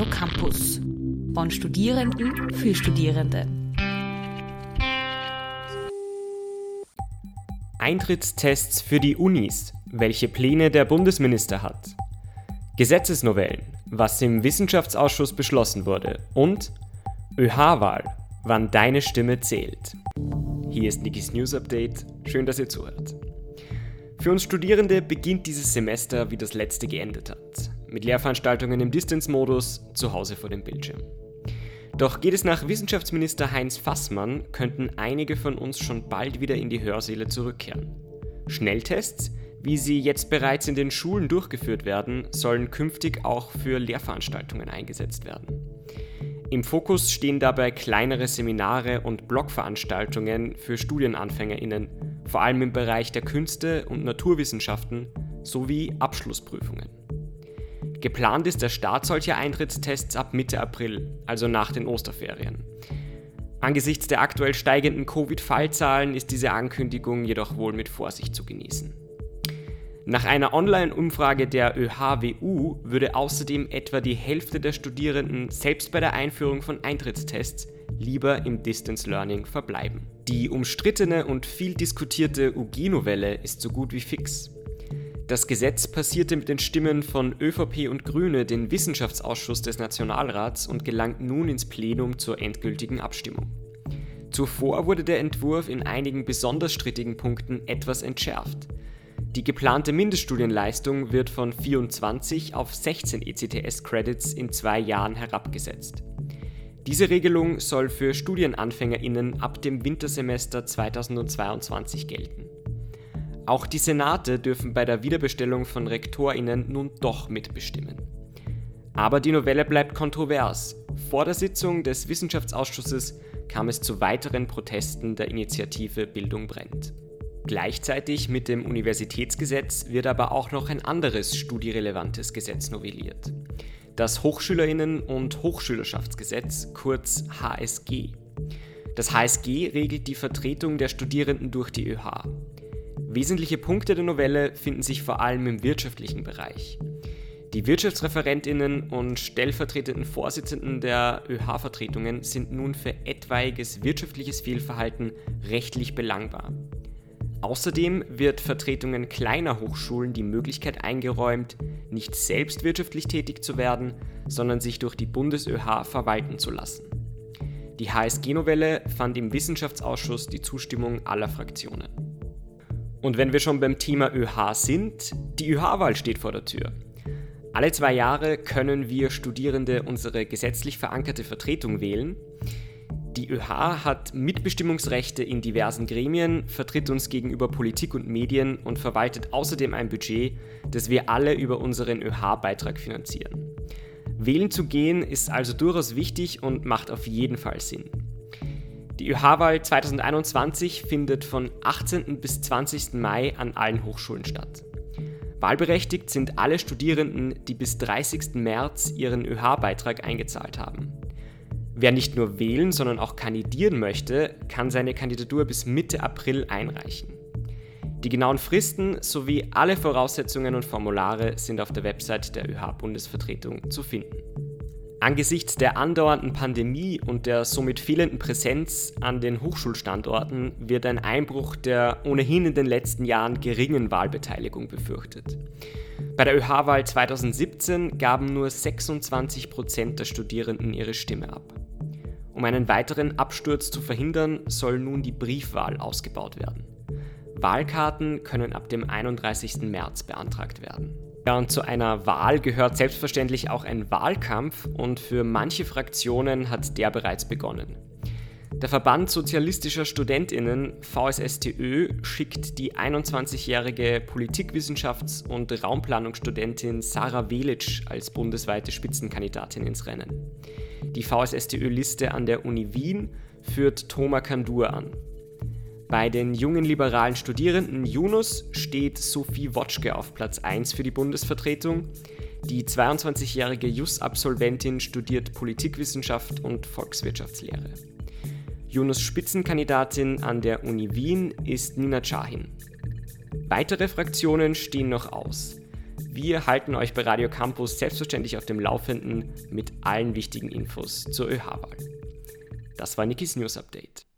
UNO Campus. Von Studierenden für Studierende. Eintrittstests für die Unis, welche Pläne der Bundesminister hat. Gesetzesnovellen, was im Wissenschaftsausschuss beschlossen wurde. Und ÖH-Wahl, wann deine Stimme zählt. Hier ist Nikis News Update. Schön, dass ihr zuhört. Für uns Studierende beginnt dieses Semester, wie das letzte geendet hat. Mit Lehrveranstaltungen im Distance-Modus, zu Hause vor dem Bildschirm. Doch geht es nach Wissenschaftsminister Heinz Fassmann, könnten einige von uns schon bald wieder in die Hörsäle zurückkehren. Schnelltests, wie sie jetzt bereits in den Schulen durchgeführt werden, sollen künftig auch für Lehrveranstaltungen eingesetzt werden. Im Fokus stehen dabei kleinere Seminare und Blogveranstaltungen für Studienanfängerinnen, vor allem im Bereich der Künste und Naturwissenschaften sowie Abschlussprüfungen. Geplant ist der Start solcher Eintrittstests ab Mitte April, also nach den Osterferien. Angesichts der aktuell steigenden Covid-Fallzahlen ist diese Ankündigung jedoch wohl mit Vorsicht zu genießen. Nach einer Online-Umfrage der ÖHWU würde außerdem etwa die Hälfte der Studierenden selbst bei der Einführung von Eintrittstests lieber im Distance Learning verbleiben. Die umstrittene und viel diskutierte UG-Novelle ist so gut wie fix. Das Gesetz passierte mit den Stimmen von ÖVP und Grüne den Wissenschaftsausschuss des Nationalrats und gelangt nun ins Plenum zur endgültigen Abstimmung. Zuvor wurde der Entwurf in einigen besonders strittigen Punkten etwas entschärft. Die geplante Mindeststudienleistung wird von 24 auf 16 ECTS-Credits in zwei Jahren herabgesetzt. Diese Regelung soll für Studienanfängerinnen ab dem Wintersemester 2022 gelten. Auch die Senate dürfen bei der Wiederbestellung von Rektorinnen nun doch mitbestimmen. Aber die Novelle bleibt kontrovers. Vor der Sitzung des Wissenschaftsausschusses kam es zu weiteren Protesten der Initiative Bildung brennt. Gleichzeitig mit dem Universitätsgesetz wird aber auch noch ein anderes studierelevantes Gesetz novelliert. Das Hochschülerinnen- und Hochschülerschaftsgesetz, kurz HSG. Das HSG regelt die Vertretung der Studierenden durch die ÖH. Wesentliche Punkte der Novelle finden sich vor allem im wirtschaftlichen Bereich. Die Wirtschaftsreferentinnen und stellvertretenden Vorsitzenden der ÖH-Vertretungen sind nun für etwaiges wirtschaftliches Fehlverhalten rechtlich belangbar. Außerdem wird Vertretungen kleiner Hochschulen die Möglichkeit eingeräumt, nicht selbst wirtschaftlich tätig zu werden, sondern sich durch die BundesÖH verwalten zu lassen. Die HSG-Novelle fand im Wissenschaftsausschuss die Zustimmung aller Fraktionen. Und wenn wir schon beim Thema ÖH sind, die ÖH-Wahl steht vor der Tür. Alle zwei Jahre können wir Studierende unsere gesetzlich verankerte Vertretung wählen. Die ÖH hat Mitbestimmungsrechte in diversen Gremien, vertritt uns gegenüber Politik und Medien und verwaltet außerdem ein Budget, das wir alle über unseren ÖH-Beitrag finanzieren. Wählen zu gehen ist also durchaus wichtig und macht auf jeden Fall Sinn. Die ÖH-Wahl 2021 findet von 18. bis 20. Mai an allen Hochschulen statt. Wahlberechtigt sind alle Studierenden, die bis 30. März ihren ÖH-Beitrag eingezahlt haben. Wer nicht nur wählen, sondern auch kandidieren möchte, kann seine Kandidatur bis Mitte April einreichen. Die genauen Fristen sowie alle Voraussetzungen und Formulare sind auf der Website der ÖH-Bundesvertretung zu finden. Angesichts der andauernden Pandemie und der somit fehlenden Präsenz an den Hochschulstandorten wird ein Einbruch der ohnehin in den letzten Jahren geringen Wahlbeteiligung befürchtet. Bei der ÖH-Wahl 2017 gaben nur 26 Prozent der Studierenden ihre Stimme ab. Um einen weiteren Absturz zu verhindern, soll nun die Briefwahl ausgebaut werden. Wahlkarten können ab dem 31. März beantragt werden. Ja, und zu einer Wahl gehört selbstverständlich auch ein Wahlkampf und für manche Fraktionen hat der bereits begonnen. Der Verband Sozialistischer Studentinnen VSSTÖ schickt die 21-jährige Politikwissenschafts- und Raumplanungsstudentin Sarah Welitsch als bundesweite Spitzenkandidatin ins Rennen. Die VSSTÖ-Liste an der Uni Wien führt Thomas Kandur an. Bei den jungen liberalen Studierenden Yunus steht Sophie Wotschke auf Platz 1 für die Bundesvertretung. Die 22-jährige JUS-Absolventin studiert Politikwissenschaft und Volkswirtschaftslehre. Yunus Spitzenkandidatin an der Uni Wien ist Nina Chahin. Weitere Fraktionen stehen noch aus. wir halten euch bei Radio Campus selbstverständlich auf dem Laufenden mit allen wichtigen Infos zur ÖH-Wahl. Das war Nikis News Update.